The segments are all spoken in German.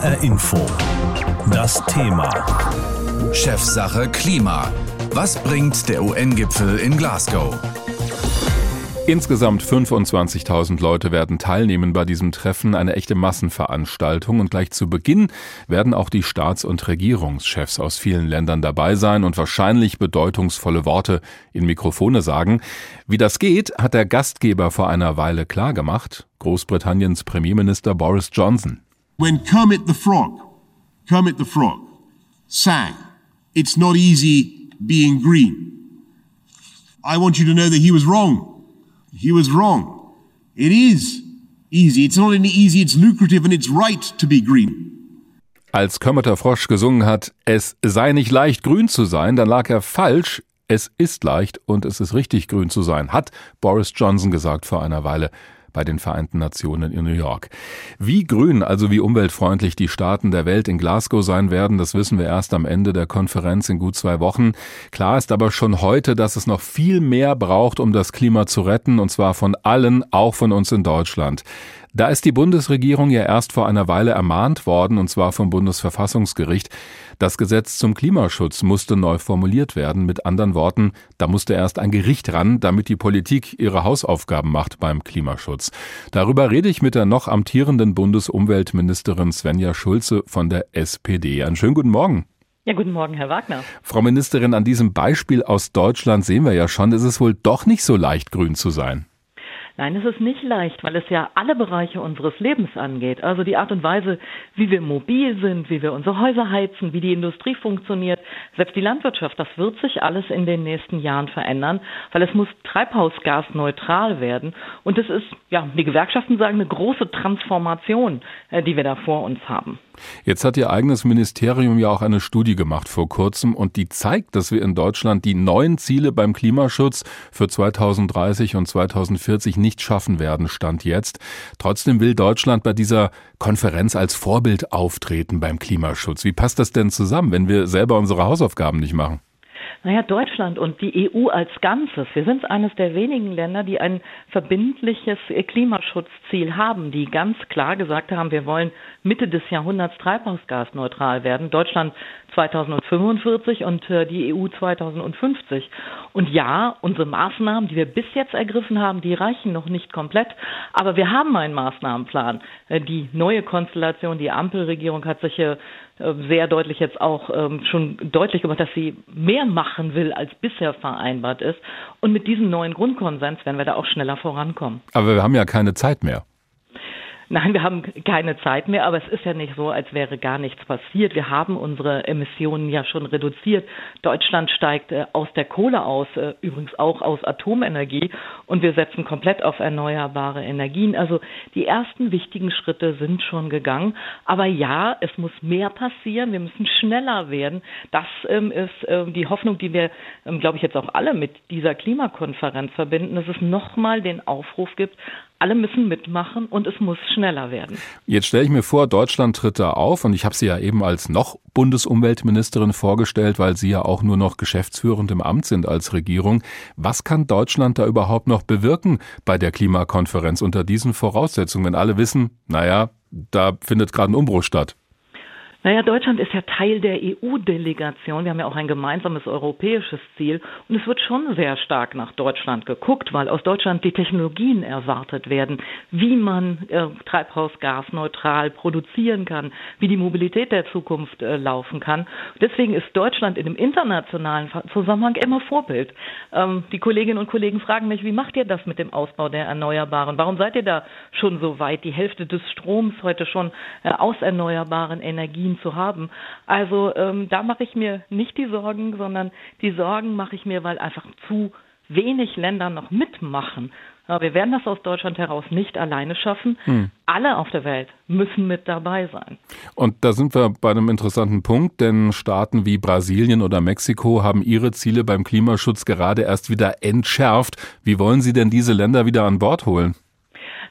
HR Info. Das Thema. Chefsache Klima. Was bringt der UN-Gipfel in Glasgow? Insgesamt 25.000 Leute werden teilnehmen bei diesem Treffen, eine echte Massenveranstaltung. Und gleich zu Beginn werden auch die Staats- und Regierungschefs aus vielen Ländern dabei sein und wahrscheinlich bedeutungsvolle Worte in Mikrofone sagen. Wie das geht, hat der Gastgeber vor einer Weile klargemacht, Großbritanniens Premierminister Boris Johnson. When Kermit the Frog, Kermit the Frog, sang, It's not easy being green. I want you to know that he was wrong. He was wrong. It is easy. It's not only easy, it's lucrative and it's right to be green. Als Kermit der Frosch gesungen hat, es sei nicht leicht grün zu sein, dann lag er falsch. Es ist leicht und es ist richtig grün zu sein, hat Boris Johnson gesagt vor einer Weile bei den Vereinten Nationen in New York. Wie grün, also wie umweltfreundlich die Staaten der Welt in Glasgow sein werden, das wissen wir erst am Ende der Konferenz in gut zwei Wochen. Klar ist aber schon heute, dass es noch viel mehr braucht, um das Klima zu retten, und zwar von allen, auch von uns in Deutschland. Da ist die Bundesregierung ja erst vor einer Weile ermahnt worden, und zwar vom Bundesverfassungsgericht. Das Gesetz zum Klimaschutz musste neu formuliert werden. Mit anderen Worten, da musste erst ein Gericht ran, damit die Politik ihre Hausaufgaben macht beim Klimaschutz. Darüber rede ich mit der noch amtierenden Bundesumweltministerin Svenja Schulze von der SPD. Einen schönen guten Morgen. Ja, guten Morgen, Herr Wagner. Frau Ministerin, an diesem Beispiel aus Deutschland sehen wir ja schon, ist es wohl doch nicht so leicht, grün zu sein. Nein, es ist nicht leicht, weil es ja alle Bereiche unseres Lebens angeht. Also die Art und Weise, wie wir mobil sind, wie wir unsere Häuser heizen, wie die Industrie funktioniert, selbst die Landwirtschaft, das wird sich alles in den nächsten Jahren verändern, weil es muss treibhausgasneutral werden. Und es ist, ja, die Gewerkschaften sagen, eine große Transformation, äh, die wir da vor uns haben. Jetzt hat Ihr eigenes Ministerium ja auch eine Studie gemacht vor kurzem und die zeigt, dass wir in Deutschland die neuen Ziele beim Klimaschutz für 2030 und 2040 nicht schaffen werden, stand jetzt. Trotzdem will Deutschland bei dieser Konferenz als Vorbild auftreten beim Klimaschutz. Wie passt das denn zusammen, wenn wir selber unsere Hausaufgaben nicht machen? Naja, Deutschland und die EU als Ganzes. Wir sind eines der wenigen Länder, die ein verbindliches Klimaschutzziel haben, die ganz klar gesagt haben, wir wollen Mitte des Jahrhunderts treibhausgasneutral werden. Deutschland 2045 und äh, die EU 2050. Und ja, unsere Maßnahmen, die wir bis jetzt ergriffen haben, die reichen noch nicht komplett. Aber wir haben einen Maßnahmenplan. Äh, die neue Konstellation, die Ampelregierung hat sich äh, sehr deutlich jetzt auch ähm, schon deutlich gemacht, dass sie mehr machen will, als bisher vereinbart ist. Und mit diesem neuen Grundkonsens werden wir da auch schneller vorankommen. Aber wir haben ja keine Zeit mehr. Nein, wir haben keine Zeit mehr, aber es ist ja nicht so, als wäre gar nichts passiert. Wir haben unsere Emissionen ja schon reduziert. Deutschland steigt äh, aus der Kohle aus, äh, übrigens auch aus Atomenergie und wir setzen komplett auf erneuerbare Energien. Also die ersten wichtigen Schritte sind schon gegangen. Aber ja, es muss mehr passieren. Wir müssen schneller werden. Das ähm, ist ähm, die Hoffnung, die wir, ähm, glaube ich, jetzt auch alle mit dieser Klimakonferenz verbinden, dass es nochmal den Aufruf gibt, alle müssen mitmachen und es muss schneller werden. Jetzt stelle ich mir vor, Deutschland tritt da auf und ich habe Sie ja eben als noch Bundesumweltministerin vorgestellt, weil Sie ja auch nur noch geschäftsführend im Amt sind als Regierung. Was kann Deutschland da überhaupt noch bewirken bei der Klimakonferenz unter diesen Voraussetzungen, wenn alle wissen, naja, da findet gerade ein Umbruch statt? Naja, Deutschland ist ja Teil der EU-Delegation. Wir haben ja auch ein gemeinsames europäisches Ziel. Und es wird schon sehr stark nach Deutschland geguckt, weil aus Deutschland die Technologien erwartet werden, wie man äh, treibhausgasneutral produzieren kann, wie die Mobilität der Zukunft äh, laufen kann. Deswegen ist Deutschland in dem internationalen Zusammenhang immer Vorbild. Ähm, die Kolleginnen und Kollegen fragen mich, wie macht ihr das mit dem Ausbau der Erneuerbaren? Warum seid ihr da schon so weit? Die Hälfte des Stroms heute schon äh, aus erneuerbaren Energien Berlin zu haben. Also ähm, da mache ich mir nicht die Sorgen, sondern die Sorgen mache ich mir, weil einfach zu wenig Länder noch mitmachen. Wir werden das aus Deutschland heraus nicht alleine schaffen. Hm. Alle auf der Welt müssen mit dabei sein. Und da sind wir bei einem interessanten Punkt, denn Staaten wie Brasilien oder Mexiko haben ihre Ziele beim Klimaschutz gerade erst wieder entschärft. Wie wollen Sie denn diese Länder wieder an Bord holen?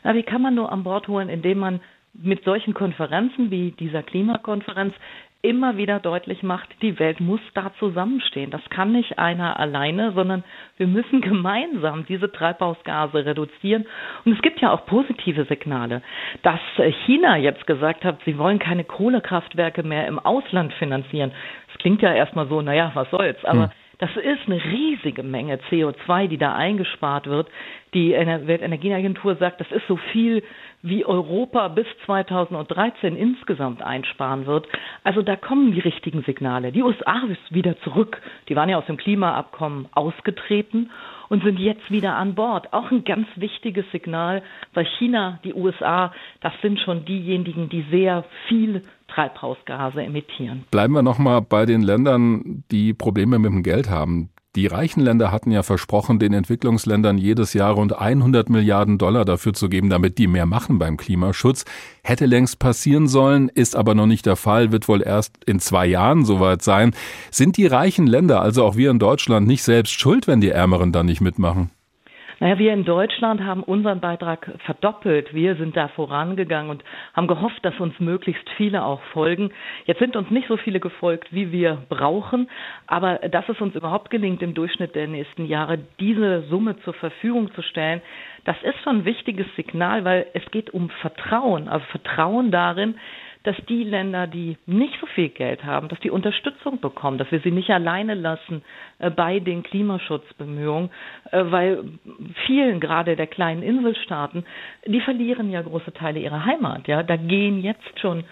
Na, wie kann man nur an Bord holen, indem man mit solchen Konferenzen wie dieser Klimakonferenz immer wieder deutlich macht, die Welt muss da zusammenstehen. Das kann nicht einer alleine, sondern wir müssen gemeinsam diese Treibhausgase reduzieren. Und es gibt ja auch positive Signale, dass China jetzt gesagt hat, sie wollen keine Kohlekraftwerke mehr im Ausland finanzieren. Das klingt ja erstmal so, naja, was soll's, aber hm. Das ist eine riesige Menge CO2, die da eingespart wird. Die Weltenergieagentur sagt, das ist so viel, wie Europa bis 2013 insgesamt einsparen wird. Also da kommen die richtigen Signale. Die USA ist wieder zurück. Die waren ja aus dem Klimaabkommen ausgetreten und sind jetzt wieder an Bord. Auch ein ganz wichtiges Signal, weil China, die USA, das sind schon diejenigen, die sehr viel Treibhausgase emittieren. Bleiben wir nochmal bei den Ländern, die Probleme mit dem Geld haben. Die reichen Länder hatten ja versprochen, den Entwicklungsländern jedes Jahr rund 100 Milliarden Dollar dafür zu geben, damit die mehr machen beim Klimaschutz. Hätte längst passieren sollen, ist aber noch nicht der Fall, wird wohl erst in zwei Jahren soweit sein. Sind die reichen Länder, also auch wir in Deutschland, nicht selbst schuld, wenn die Ärmeren dann nicht mitmachen? Naja, wir in Deutschland haben unseren Beitrag verdoppelt. Wir sind da vorangegangen und haben gehofft, dass uns möglichst viele auch folgen. Jetzt sind uns nicht so viele gefolgt, wie wir brauchen, aber dass es uns überhaupt gelingt, im Durchschnitt der nächsten Jahre diese Summe zur Verfügung zu stellen, das ist schon ein wichtiges Signal, weil es geht um Vertrauen, also Vertrauen darin, dass die Länder, die nicht so viel Geld haben, dass die Unterstützung bekommen, dass wir sie nicht alleine lassen äh, bei den Klimaschutzbemühungen, äh, weil vielen, gerade der kleinen Inselstaaten, die verlieren ja große Teile ihrer Heimat. Ja, da gehen jetzt schon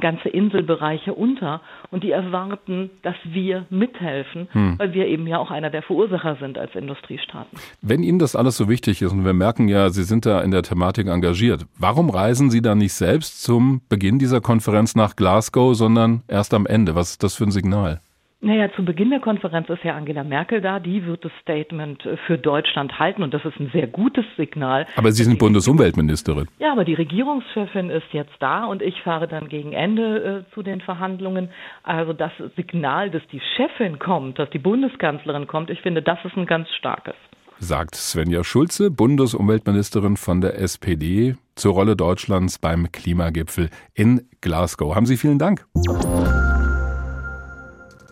ganze Inselbereiche unter und die erwarten, dass wir mithelfen, hm. weil wir eben ja auch einer der Verursacher sind als Industriestaaten. Wenn Ihnen das alles so wichtig ist und wir merken ja, Sie sind da in der Thematik engagiert, warum reisen Sie dann nicht selbst zum Beginn dieser Konferenz nach Glasgow, sondern erst am Ende? Was ist das für ein Signal? Naja, zu Beginn der Konferenz ist ja Angela Merkel da. Die wird das Statement äh, für Deutschland halten und das ist ein sehr gutes Signal. Aber Sie sind Bundesumweltministerin. Ja, aber die Regierungschefin ist jetzt da und ich fahre dann gegen Ende äh, zu den Verhandlungen. Also das Signal, dass die Chefin kommt, dass die Bundeskanzlerin kommt, ich finde, das ist ein ganz starkes. Sagt Svenja Schulze, Bundesumweltministerin von der SPD, zur Rolle Deutschlands beim Klimagipfel in Glasgow. Haben Sie vielen Dank.